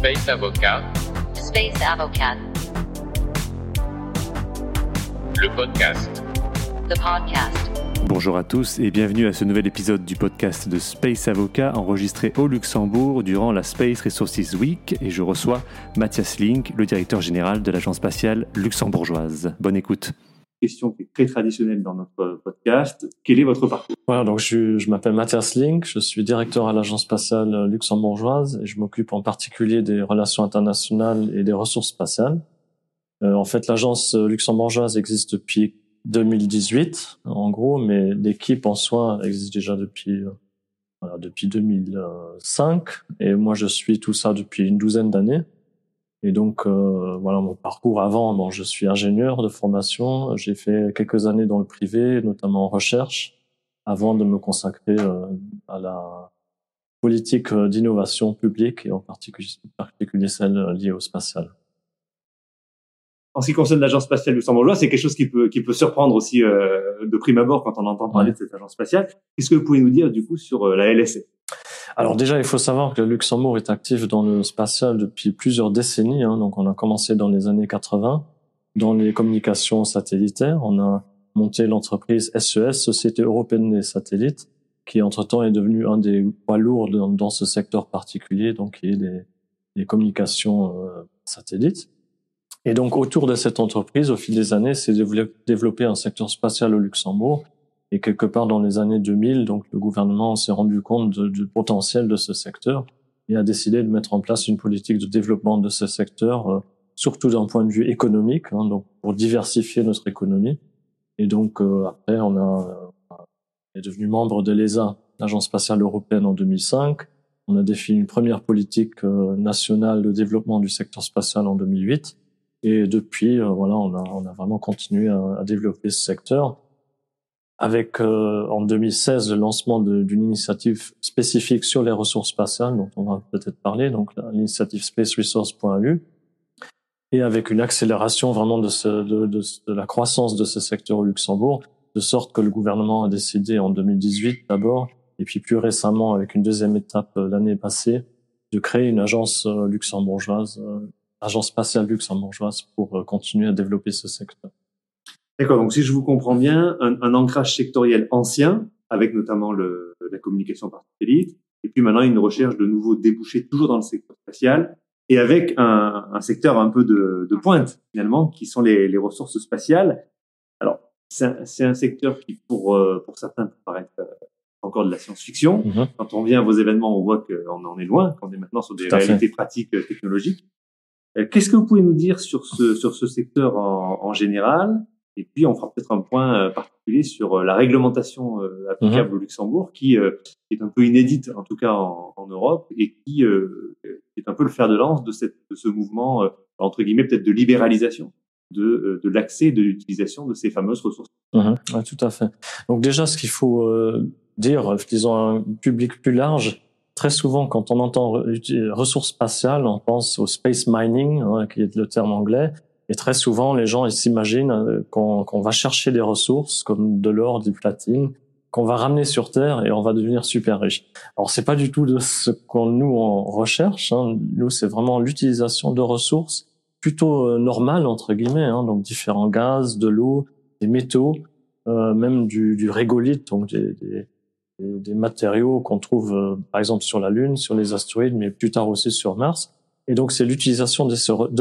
Space Avocat, Space Avocat, le podcast. the podcast. Bonjour à tous et bienvenue à ce nouvel épisode du podcast de Space Avocat enregistré au Luxembourg durant la Space Resources Week et je reçois Mathias Link, le directeur général de l'agence spatiale luxembourgeoise. Bonne écoute. Question qui est très traditionnelle dans notre podcast. Quel est votre parcours? Voilà, donc je, je m'appelle Mathias Link, je suis directeur à l'agence spatiale luxembourgeoise et je m'occupe en particulier des relations internationales et des ressources spatiales. Euh, en fait, l'agence luxembourgeoise existe depuis 2018, en gros, mais l'équipe en soi existe déjà depuis euh, voilà, depuis 2005 et moi je suis tout ça depuis une douzaine d'années. Et donc euh, voilà mon parcours avant, bon, je suis ingénieur de formation, j'ai fait quelques années dans le privé, notamment en recherche, avant de me consacrer euh, à la politique d'innovation publique et en particulier, celle liée au spatial. En ce qui concerne l'agence spatiale luxembourgeoise, c'est quelque chose qui peut, qui peut surprendre aussi euh, de prime abord quand on entend parler Ouais. de cette agence spatiale. Qu'est-ce que vous pouvez nous dire du coup sur euh, la LSA Alors déjà, il faut savoir que le Luxembourg est actif dans le spatial depuis plusieurs décennies. hein. donc on a commencé dans les années 80 dans les communications satellitaires. On a monté l'entreprise SES, Société européenne des satellites, qui entre-temps est devenue un des poids lourds dans, ce secteur particulier, donc qui est les, communications euh, satellites. Et donc autour de cette entreprise, au fil des années, s'est dévelop- développé un secteur spatial au Luxembourg. Et quelque part dans les années 2000, donc le gouvernement s'est rendu compte du potentiel de ce secteur et a décidé de mettre en place une politique de développement de ce secteur, euh, surtout d'un point de vue économique, hein, donc pour diversifier notre économie. Et donc euh, après, on a euh, on est devenu membre de l'ESA, l'Agence spatiale européenne, en 2005. On a défini une première politique euh, nationale de développement du secteur spatial en 2008. Et depuis, voilà, on a, on a vraiment continué à développer ce secteur avec euh, en 2016 le lancement d'une initiative spécifique sur les ressources spatiales dont on va peut-être parler, donc l'initiative spaceresource.lu, et avec une accélération vraiment de, ce, de, de, de la croissance de ce secteur au Luxembourg, de sorte que le gouvernement a décidé en 2018 d'abord, et puis plus récemment avec une deuxième étape euh, l'année passée, de créer une agence euh, luxembourgeoise, euh, agence spatiale luxembourgeoise pour continuer à développer ce secteur. D'accord, donc si je vous comprends bien, un, un ancrage sectoriel ancien, avec notamment le, la communication par satellite, et puis maintenant une recherche de nouveaux débouchés toujours dans le secteur spatial, et avec un, un secteur un peu de, de pointe finalement, qui sont les, les ressources spatiales. Alors, c'est un, un secteur qui, pour, euh, pour certains, peut paraître euh, encore de la science-fiction. Mhm. Quand on vient à vos événements, on voit qu'on en est loin, qu'on est maintenant sur des fait. réalités pratiques euh, technologiques. Qu'est-ce que vous pouvez nous dire sur ce, sur ce secteur en, en général? Et puis, on fera peut-être un point euh, particulier sur euh, la réglementation euh, applicable au Luxembourg, qui euh, est un peu inédite, en tout cas en, en Europe, et qui euh, est un peu le fer de lance de, cette, de ce mouvement, euh, entre guillemets, peut-être de libéralisation de, euh, de l'accès et de l'utilisation de ces fameuses ressources. Mhm, ouais, tout à fait. Donc déjà, ce qu'il faut euh, dire, disons un public plus large, très souvent quand on entend re- ressources spatiales, on pense au space mining, hein, qui est le terme anglais, et très souvent les gens ils s'imaginent euh, qu'on va chercher des ressources comme de l'or, du platine, qu'on va ramener sur Terre et on va devenir super riche. Alors c'est pas du tout de ce qu'on nous on recherche. Hein. Nous c'est vraiment l'utilisation de ressources plutôt euh, normales entre guillemets, hein, donc différents gaz, de l'eau, des métaux, euh, même du, du donc des matériaux qu'on trouve euh, par exemple sur la Lune, sur les astéroïdes, mais plus tard aussi sur Mars. Et donc c'est l'utilisation de,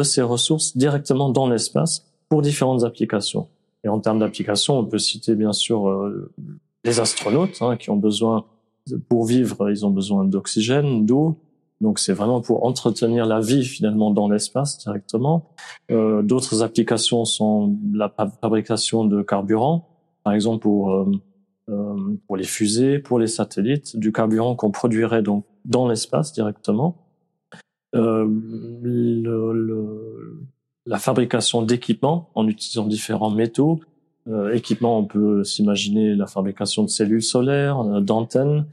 ces ressources directement dans l'espace pour différentes applications. Et en termes d'applications, on peut citer bien sûr euh, les astronautes hein, qui ont besoin, pour vivre, ils ont besoin d'oxygène, d'eau. Donc c'est vraiment pour entretenir la vie finalement dans l'espace directement. Euh, D'autres applications sont la fa- fabrication de carburant, par exemple pour euh, euh, pour les fusées, pour les satellites, du carburant qu'on produirait donc dans l'espace directement. Euh, le, le- la fabrication d'équipements en utilisant différents métaux. Euh, équipements, on peut s'imaginer la fabrication de cellules solaires, euh, d'antennes,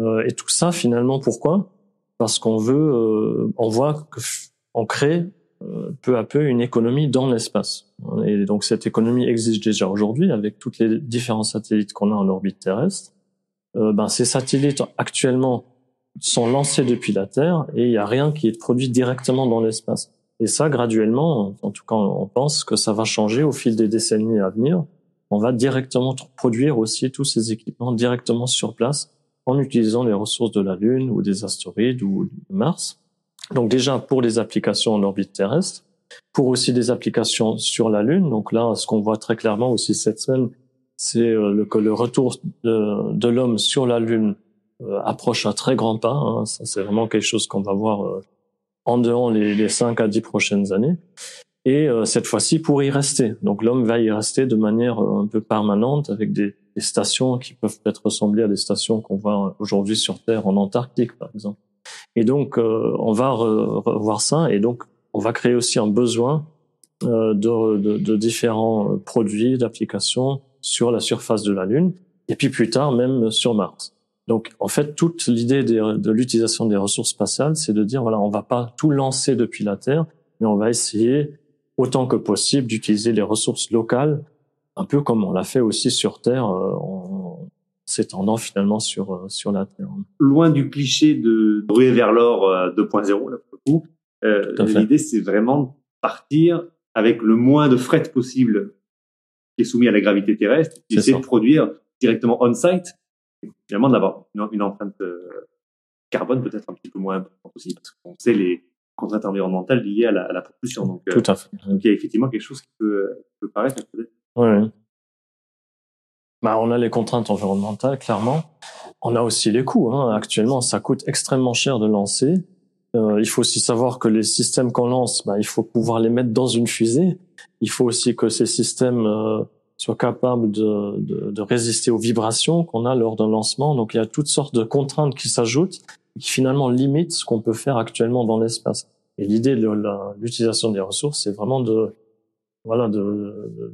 euh, et tout ça finalement pourquoi? Parce qu'on veut, euh, on voit que f- on crée euh, peu à peu une économie dans l'espace. Et donc cette économie existe déjà aujourd'hui avec tous les différents satellites qu'on a en orbite terrestre. Euh, ben, ces satellites actuellement sont lancés depuis la Terre et il n'y a rien qui est produit directement dans l'espace. Et ça, graduellement, en tout cas, on pense que ça va changer au fil des décennies à venir. On va directement produire aussi tous ces équipements directement sur place en utilisant les ressources de la Lune ou des astéroïdes ou de Mars. Donc déjà pour les applications en orbite terrestre, pour aussi des applications sur la Lune. Donc là, ce qu'on voit très clairement aussi cette semaine, c'est euh, le, que le retour de, l'homme sur la Lune approche à très grands pas. Hein. Ça, c'est vraiment quelque chose qu'on va voir euh, en dehors les, les 5 à 10 prochaines années. Et cette fois-ci pour y rester. Donc l'homme va y rester de manière un peu permanente avec des, des stations qui peuvent peut-être ressembler à des stations qu'on voit aujourd'hui sur Terre en Antarctique, par exemple. Et donc, on va revoir ça. Et donc, on va créer aussi un besoin euh, de, de, de, différents produits, d'applications sur la surface de la Lune, et puis plus tard même sur Mars. Donc en fait, toute l'idée de l'utilisation des ressources spatiales, c'est de dire voilà, on va pas tout lancer depuis la Terre, mais on va essayer autant que possible d'utiliser les ressources locales, un peu comme on l'a fait aussi sur Terre, euh, en s'étendant finalement sur euh, sur la Terre. Loin du cliché de brûler vers l'or 2.0 là pour le coup, euh, l'idée c'est vraiment de partir avec le moins de fret possible qui est soumis à la gravité terrestre, et essayer de produire directement on-site, finalement d'avoir une, empreinte euh, carbone peut-être un petit peu moins importante aussi, parce qu'on sait les contraintes environnementales liées à la, à la propulsion. Donc, euh, Tout à fait. donc il y a effectivement quelque chose qui peut, peut paraître peut-être. Oui. Bah, on a les contraintes environnementales, clairement. On a aussi les coûts. Hein. Actuellement, ça coûte extrêmement cher de lancer. Euh, il faut aussi savoir que les systèmes qu'on lance, bah, il faut pouvoir les mettre dans une fusée. Il faut aussi que ces systèmes euh, soient capables de, de, de, résister aux vibrations qu'on a lors d'un lancement. Donc il y a toutes sortes de contraintes qui s'ajoutent qui finalement limitent ce qu'on peut faire actuellement dans l'espace. Et l'idée de l'utilisation des ressources, c'est vraiment de voilà de,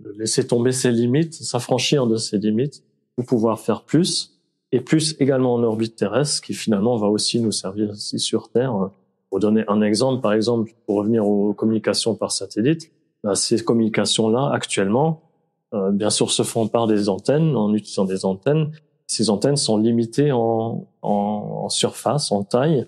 de, laisser tomber ces limites, s'affranchir de ces limites pour pouvoir faire plus et plus également en orbite terrestre, qui finalement va aussi nous servir ici sur Terre pour donner un exemple, par exemple, pour revenir aux communications par satellite, bah, ces communications-là, actuellement, bien sûr, se font par des antennes, en utilisant des antennes. Ces antennes sont limitées en, en, surface, en taille.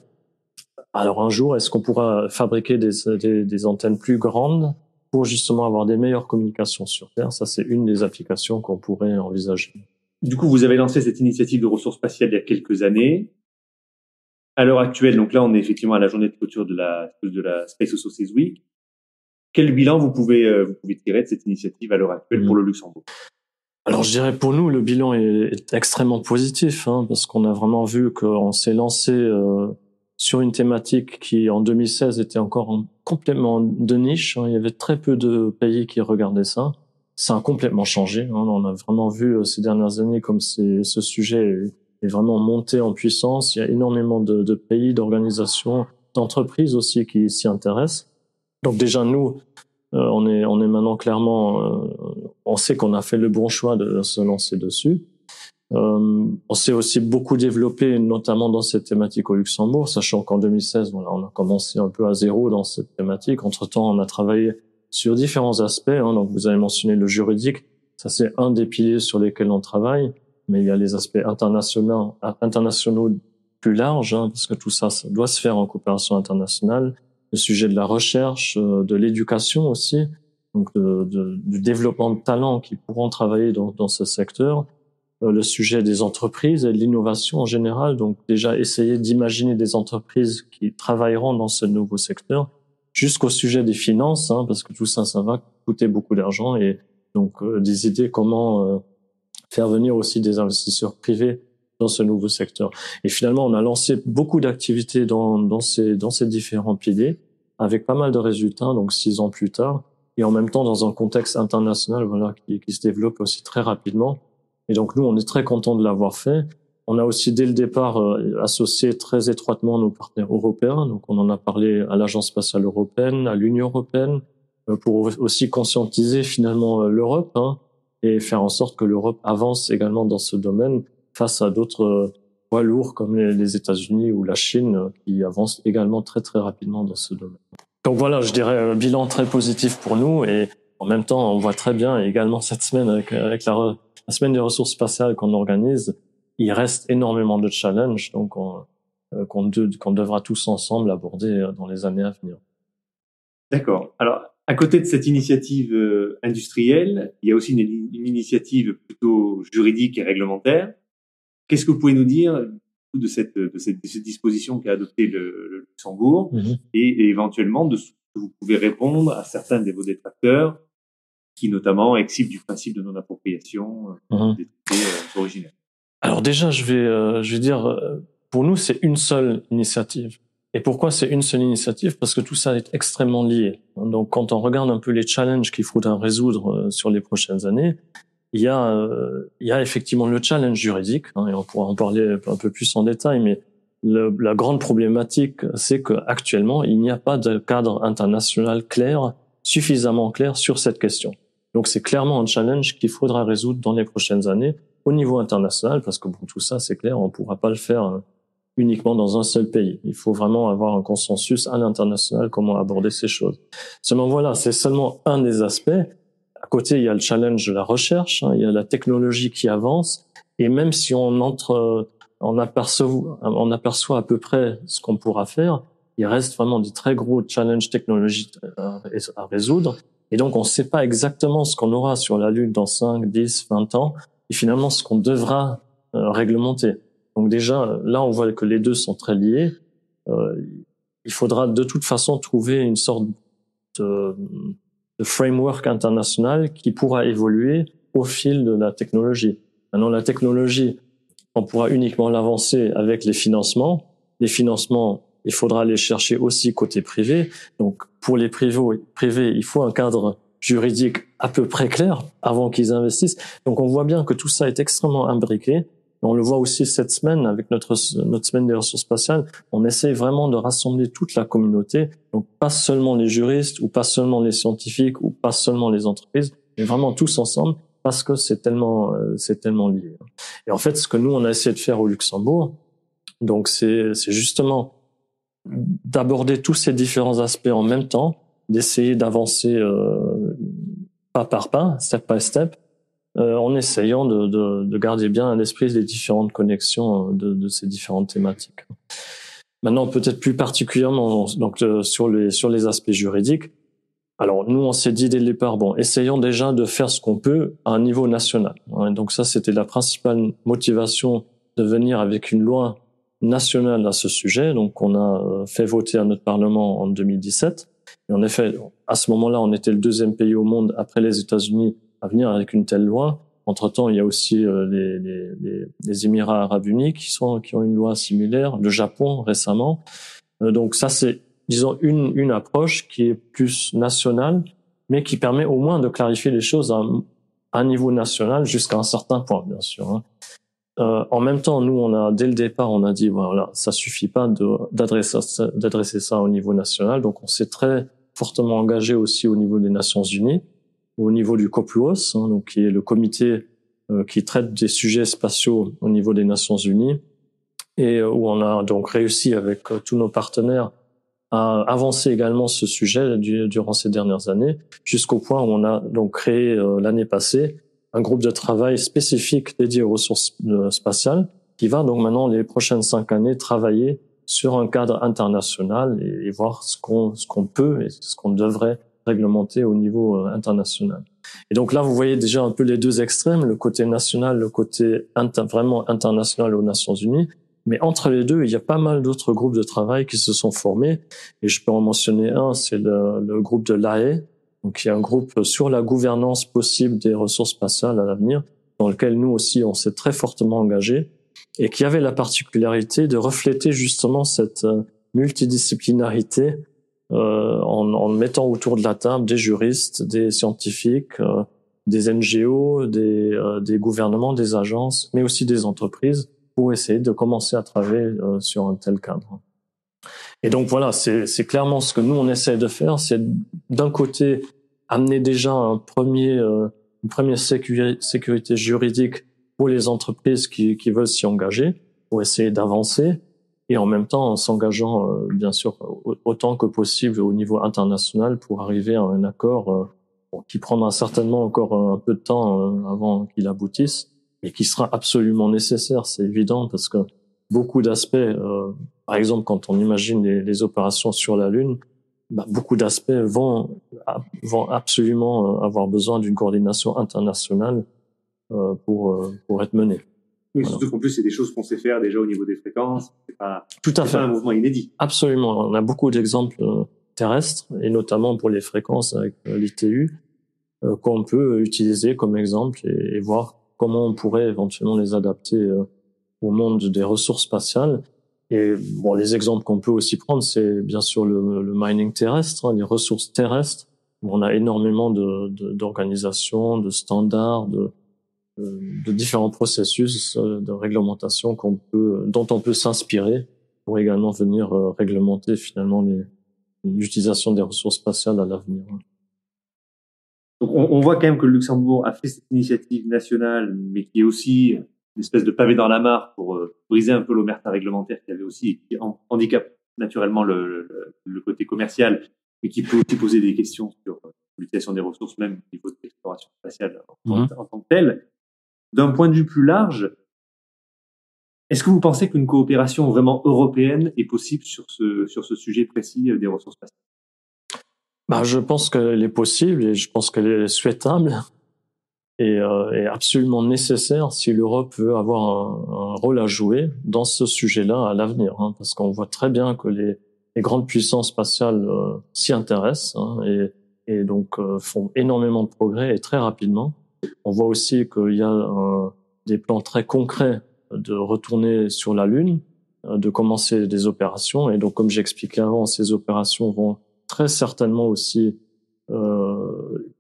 Alors un jour, est-ce qu'on pourra fabriquer des, des, des, antennes plus grandes pour justement avoir des meilleures communications sur Terre? Ça, c'est une des applications qu'on pourrait envisager. Du coup, vous avez lancé cette initiative de ressources spatiales il y a quelques années à l'heure actuelle, donc là, on est effectivement à la journée de clôture de la, de la Space Resources Week. Quel bilan vous pouvez, euh, vous pouvez tirer de cette initiative à l'heure actuelle pour mm. le Luxembourg? Alors je dirais pour nous le bilan est, extrêmement positif hein, parce qu'on a vraiment vu qu'on s'est lancé euh, sur une thématique qui en 2016 était encore complètement de niche. Hein. Il y avait très peu de pays qui regardaient ça. Ça a complètement changé. Hein. On a vraiment vu euh, ces dernières années comme ce sujet est vraiment monté en puissance. Il y a énormément de, de pays, d'organisations, d'entreprises aussi qui s'y intéressent. Donc déjà nous, euh, on est on est maintenant clairement, euh, on sait qu'on a fait le bon choix de se lancer dessus. Euh, on s'est aussi beaucoup développé, notamment dans cette thématique au Luxembourg, sachant qu'en 2016, voilà, on a commencé un peu à zéro dans cette thématique. Entre temps, on a travaillé sur différents aspects. Hein. donc vous avez mentionné le juridique, ça c'est un des piliers sur lesquels on travaille mais il y a les aspects internationaux, internationaux plus larges, hein, parce que tout ça doit se faire en coopération internationale. Le sujet de la recherche, euh, de l'éducation aussi, donc de, de, du développement de talents qui pourront travailler dans, dans ce secteur. Euh, le sujet des entreprises et de l'innovation en général, donc déjà essayer d'imaginer des entreprises qui travailleront dans ce nouveau secteur, jusqu'au sujet des finances, hein, parce que tout ça, ça va coûter beaucoup d'argent et donc euh, des idées comment faire venir aussi des investisseurs privés dans ce nouveau secteur. Et finalement, on a lancé beaucoup d'activités dans, dans, ces, dans ces différents piliers, avec pas mal de résultats, donc six ans plus tard, et en même temps dans un contexte international voilà, qui, qui se développe aussi très rapidement. Et donc nous, on est très content de l'avoir fait. On a aussi dès le départ euh, associé très étroitement nos partenaires européens. Donc on en a parlé à l'Agence spatiale européenne, à l'Union européenne, euh, pour aussi conscientiser finalement euh, l'Europe. Hein, et faire en sorte que l'Europe avance également dans ce domaine face à d'autres euh, poids lourds comme les États-Unis ou la Chine euh, qui avancent également très très rapidement dans ce domaine. Donc voilà, je dirais un bilan très positif pour nous et en même temps, on voit très bien également cette semaine avec, la, semaine des ressources spatiales qu'on organise, il reste énormément de challenges. Donc on, qu'on de, qu'on devra tous ensemble aborder dans les années à venir. D'accord. Alors, à côté de cette initiative industrielle, il y a aussi une, initiative plutôt juridique et réglementaire. Qu'est-ce que vous pouvez nous dire de cette, de cette, de cette disposition qu'a adopté le, le Luxembourg mm-hmm. et, et, éventuellement de ce que vous pouvez répondre à certains de vos détracteurs qui notamment exhibent du principe de non-appropriation euh, mm-hmm. des traités euh, originels? Alors déjà, je vais, euh, je vais dire, pour nous, c'est une seule initiative. Et pourquoi c'est une seule initiative? Parce que tout ça est extrêmement lié. Donc, quand on regarde un peu les challenges qu'il faudra résoudre sur les prochaines années, il y a, euh, il y a effectivement le challenge juridique, hein, et on pourra en parler un peu plus en détail, mais le, la grande problématique, c'est qu'actuellement, il n'y a pas de cadre international clair, suffisamment clair sur cette question. Donc c'est clairement un challenge qu'il faudra résoudre dans les prochaines années au niveau international, parce que bon, tout ça, c'est clair, on ne pourra pas le faire euh, uniquement dans un seul pays. Il faut vraiment avoir un consensus à l'international comment aborder ces choses. Seulement voilà, c'est seulement un des aspects à côté, il y a le challenge de la recherche, hein, il y a la technologie qui avance, et même si on entre, on aperçoit, on aperçoit à peu près ce qu'on pourra faire, il reste vraiment des très gros challenges technologiques à résoudre. Et donc, on ne sait pas exactement ce qu'on aura sur la Lune dans 5, 10, 20 ans, et finalement ce qu'on devra euh, réglementer. Donc déjà, là, on voit que les deux sont très liés. Euh, il faudra de toute façon trouver une sorte de, de framework international qui pourra évoluer au fil de la technologie. Maintenant, la technologie, on pourra uniquement l'avancer avec les financements. Les financements, il faudra les chercher aussi côté privé. Donc, pour les privés, privés il faut un cadre juridique à peu près clair avant qu'ils investissent. Donc, on voit bien que tout ça est extrêmement imbriqué. On le voit aussi cette semaine avec notre, notre semaine des ressources spatiales. On essaie vraiment de rassembler toute la communauté. Donc, pas seulement les juristes ou pas seulement les scientifiques ou pas seulement les entreprises, mais vraiment tous ensemble parce que c'est tellement, euh, c'est tellement lié. Et en fait, ce que nous, on a essayé de faire au Luxembourg, donc c'est, c'est justement d'aborder tous ces différents aspects en même temps, d'essayer d'avancer euh, pas par pas, step by step, en essayant de, de, de, garder bien à l'esprit les différentes connexions euh, de, de, ces différentes thématiques. Maintenant, peut-être plus particulièrement donc euh, sur les sur les aspects juridiques. Alors nous, on s'est dit dès le départ, bon, essayons déjà de faire ce qu'on peut à un niveau national. Donc ça, c'était la principale motivation de venir avec une loi nationale à ce sujet. Donc on a fait voter à notre Parlement en 2017. Et en effet, à ce moment-là, on était le deuxième pays au monde après les États-Unis à venir avec une telle loi. Entre-temps, il y a aussi euh, les, les, les, Émirats arabes unis qui, sont, qui ont une loi similaire, le Japon récemment. Euh, donc ça, c'est, disons, une, une approche qui est plus nationale, mais qui permet au moins de clarifier les choses à, un niveau national jusqu'à un certain point, bien sûr. Hein. Euh, en même temps, nous, on a dès le départ, on a dit voilà, ça suffit pas d'adresser ça au niveau national. Donc, on s'est très fortement engagé aussi au niveau des Nations Unies au niveau du COPLUOS, hein, donc qui est le comité euh, qui traite des sujets spatiaux au niveau des Nations Unies, et euh, où on a donc réussi avec euh, tous nos partenaires à avancer également ce sujet durant ces dernières années, jusqu'au point où on a donc créé l'année passée un groupe de travail spécifique dédié aux ressources spatiales, qui va donc maintenant les prochaines cinq années travailler sur un cadre international et, voir ce qu'on ce qu'on peut et ce qu'on devrait réglementé au niveau euh, international. Et donc là, vous voyez déjà un peu les deux extrêmes, le côté national, le côté vraiment international aux Nations Unies. Mais entre les deux, il y a pas mal d'autres groupes de travail qui se sont formés. Et je peux en mentionner un, c'est le, groupe de l'AE, donc qui est un groupe sur la gouvernance possible des ressources spatiales à l'avenir, dans lequel nous aussi, on s'est très fortement engagé et qui avait la particularité de refléter justement cette euh, multidisciplinarité euh, en, en, mettant autour de la table des juristes, des scientifiques, euh, des NGO, des, euh, des, gouvernements, des agences, mais aussi des entreprises pour essayer de commencer à travailler sur un tel cadre. Et donc voilà, c'est clairement ce que nous on essaie de faire, c'est d'un côté amener déjà un premier, une première sécurité juridique pour les entreprises qui, qui veulent s'y engager, pour essayer d'avancer, et en même temps en s'engageant euh, bien sûr autant que possible au niveau international pour arriver à un accord euh, qui prendra certainement encore un peu de temps euh, avant qu'il aboutisse et qui sera absolument nécessaire, c'est évident parce que beaucoup d'aspects par exemple, quand on imagine les, les opérations sur la Lune, bah, beaucoup d'aspects vont, vont absolument avoir besoin d'une coordination internationale pour, pour être menés. Oui, surtout qu'en plus, c'est des choses qu'on sait faire déjà au niveau des fréquences. C'est pas, Tout à fait. pas un mouvement inédit. Absolument. On a beaucoup d'exemples terrestres, et notamment pour les fréquences avec l'ITU, euh, qu'on peut utiliser comme exemple et, et, voir comment on pourrait éventuellement les adapter euh, au monde des ressources spatiales. Et bon, les exemples qu'on peut aussi prendre, c'est bien sûr le, le mining terrestre, hein, les ressources terrestres. Où on a énormément d'organisations, de, de, standards, de, de, différents processus euh, de réglementation qu'on peut, dont on peut s'inspirer pour également venir réglementer finalement l'utilisation des ressources spatiales à l'avenir. Donc on, on, voit quand même que le Luxembourg a fait cette initiative nationale, mais qui est aussi une espèce de pavé dans la mare pour euh, briser un peu l'omerta réglementaire qui avait aussi qui handicape naturellement le, le, le, côté commercial, mais qui peut aussi poser des questions sur euh, l'utilisation des ressources, même au niveau de l'exploration spatiale en, mmh. en, tant que telle. D'un point de vue plus large, est-ce que vous pensez qu'une coopération vraiment européenne est possible sur ce, sur ce sujet précis euh, des ressources spatiales bah, je pense qu'elle est possible et je pense qu'elle est souhaitable et, euh, et, absolument nécessaire si l'Europe veut avoir un, un, rôle à jouer dans ce sujet-là à l'avenir, hein, parce qu'on voit très bien que les, les grandes puissances spatiales euh, s'y intéressent hein, et, et, donc euh, font énormément de progrès et très rapidement. On voit aussi qu'il y a des plans très concrets de retourner sur la Lune, euh, de commencer des opérations, et donc comme j'expliquais avant, ces opérations vont très certainement aussi euh,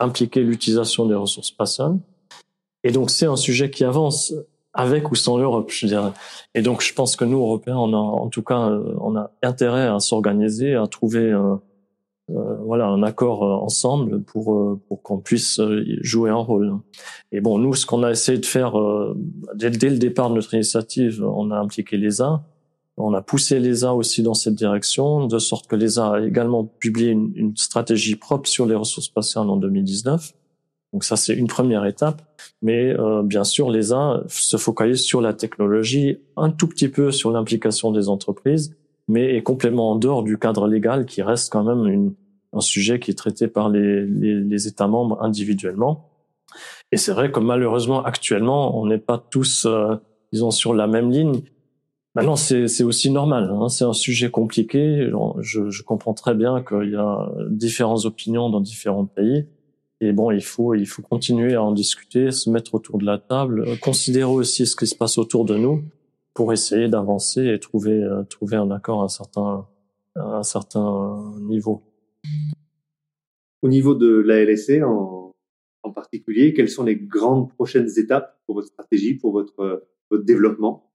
impliquer l'utilisation des ressources spatiales. Et donc c'est un sujet qui avance avec ou sans l'Europe, je dirais. Et donc je pense que nous Européens, on a en tout cas, euh, on a intérêt à s'organiser, à trouver euh, euh, voilà un accord euh, ensemble pour euh, pour qu'on puisse jouer un rôle. Et bon, nous, ce qu'on a essayé de faire dès, dès, le départ de notre initiative, on a impliqué l'ESA on a poussé l'ESA aussi dans cette direction, de sorte que l'ESA a également publié une, une, stratégie propre sur les ressources spatiales en 2019. Donc ça, c'est une première étape. Mais euh, bien sûr, l'ESA se focalise sur la technologie, un tout petit peu sur l'implication des entreprises, mais est complètement en dehors du cadre légal qui reste quand même une, un sujet qui est traité par les, les, les États membres individuellement. Et c'est vrai que malheureusement, actuellement, on n'est pas tous, euh, disons, sur la même ligne. Maintenant, c'est aussi normal. Hein. C'est un sujet compliqué. Je, je comprends très bien qu'il y a différentes opinions dans différents pays. Et bon, il faut, il faut continuer à en discuter, se mettre autour de la table, considérer aussi ce qui se passe autour de nous pour essayer d'avancer et trouver, euh, trouver un accord à un certain, à un certain niveau. Au niveau de la LSC en, en particulier, quelles sont les grandes prochaines étapes pour votre stratégie, pour votre, votre développement?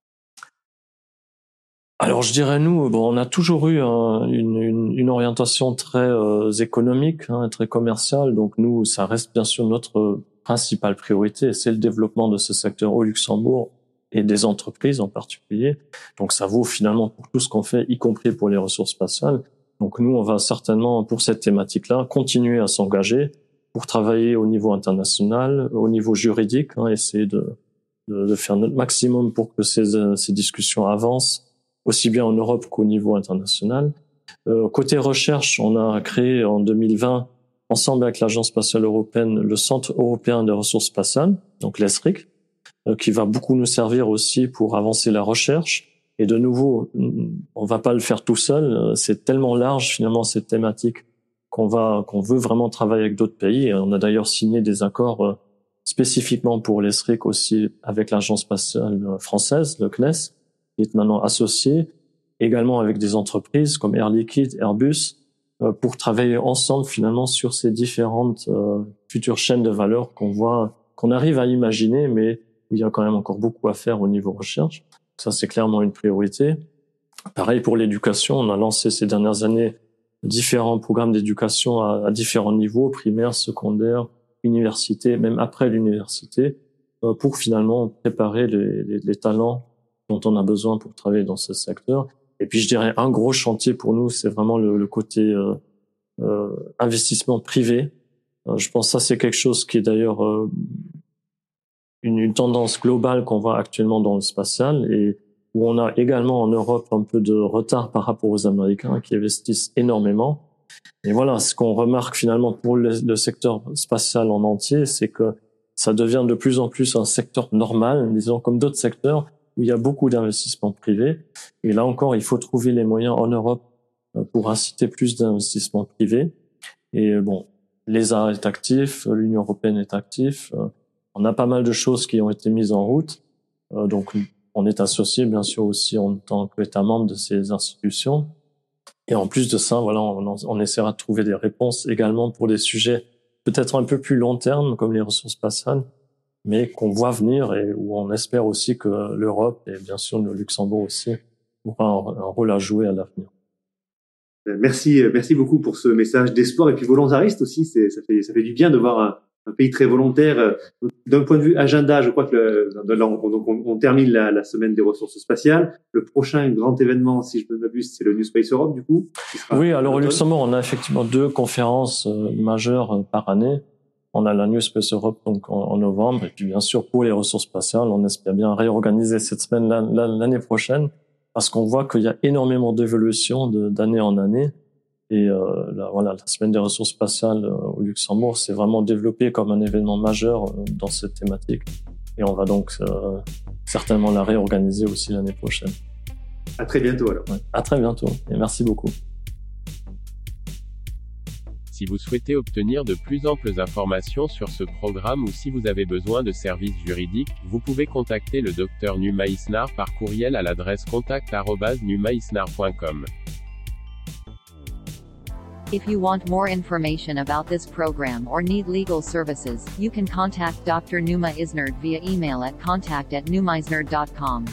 Alors je dirais nous, bon, on a toujours eu un, une, une, une, orientation très euh, économique, hein, très commerciale. Donc nous, ça reste bien sûr notre principale priorité, c'est le développement de ce secteur au Luxembourg et des entreprises en particulier. Donc ça vaut finalement pour tout ce qu'on fait, y compris pour les ressources spatiales. Donc nous, on va certainement pour cette thématique-là continuer à s'engager pour travailler au niveau international, au niveau juridique, hein, essayer de, de, de, faire notre maximum pour que ces, ces discussions avancent aussi bien en Europe qu'au niveau international. Euh, côté recherche, on a créé en 2020, ensemble avec l'Agence spatiale européenne, le Centre européen des ressources spatiales, donc l'ESRIC, euh, qui va beaucoup nous servir aussi pour avancer la recherche. Et de nouveau, on va pas le faire tout seul. Euh, c'est tellement large finalement cette thématique qu'on va, qu'on veut vraiment travailler avec d'autres pays. On a d'ailleurs signé des accords euh, spécifiquement pour l'ESRIC aussi avec l'Agence spatiale française, le CNES, qui est maintenant associé, également avec des entreprises comme Air Liquide, Airbus, euh, pour travailler ensemble finalement sur ces différentes euh, futures chaînes de valeur qu'on voit, qu'on arrive à imaginer, mais il y a quand même encore beaucoup à faire au niveau recherche. Ça, c'est clairement une priorité. Pareil pour l'éducation, on a lancé ces dernières années différents programmes d'éducation à, différents niveaux, primaire, secondaire, université, même après l'université, euh, pour finalement préparer les, talents dont on a besoin pour travailler dans ce secteur. Et puis je dirais un gros chantier pour nous, c'est vraiment le, côté euh, euh, investissement privé. Je pense que ça c'est quelque chose qui est d'ailleurs une, une, tendance globale qu'on voit actuellement dans le spatial et, où on a également en Europe un peu de retard par rapport aux Américains qui investissent énormément. Et voilà, ce qu'on remarque finalement pour le, secteur spatial en entier, c'est que ça devient de plus en plus un secteur normal, disons comme d'autres secteurs où il y a beaucoup d'investissements privés. Et là encore, il faut trouver les moyens en Europe euh, pour inciter plus d'investissements privés. Et euh, bon, l'ESA est actif, l'Union européenne est active. Euh, on a pas mal de choses qui ont été mises en route. Donc, on est associé, bien sûr, aussi en tant qu'État membre de ces institutions. Et en plus de ça, voilà, on, on, essaiera de trouver des réponses également pour des sujets peut-être un peu plus long terme, comme les ressources spatiales, mais qu'on voit venir et où on espère aussi que l'Europe et bien sûr le Luxembourg aussi aura un, rôle à jouer à l'avenir. Merci, merci beaucoup pour ce message d'espoir et puis volontariste aussi. Ça fait, ça fait du bien de voir un, pays très volontaire. D'un point de vue agenda, je crois que le, donc on, on, termine la, la, semaine des ressources spatiales. Le prochain grand événement, si je ne m'abuse, c'est le New Space Europe, du coup. Oui, alors au Luxembourg, on a effectivement deux conférences euh, majeures euh, par année. On a la New Space Europe donc en, novembre, et puis bien sûr pour les ressources spatiales, on espère bien réorganiser cette semaine l'année prochaine, parce qu'on voit qu'il y a énormément d'évolution d'année en année. Et euh, la, voilà, la semaine des ressources spatiales euh, au Luxembourg s'est vraiment développée comme un événement majeur euh, dans cette thématique. Et on va donc euh, certainement la réorganiser aussi l'année prochaine. À très bientôt alors. Ouais, à très bientôt et merci beaucoup. Si vous souhaitez obtenir de plus amples informations sur ce programme ou si vous avez besoin de services juridiques, vous pouvez contacter le docteur Numaïsnar par courriel à l'adresse contact@numaisnar.com. If you want more information about this program or need legal services, you can contact Dr. Numa Isnerd via email at contact at numaisnerd.com.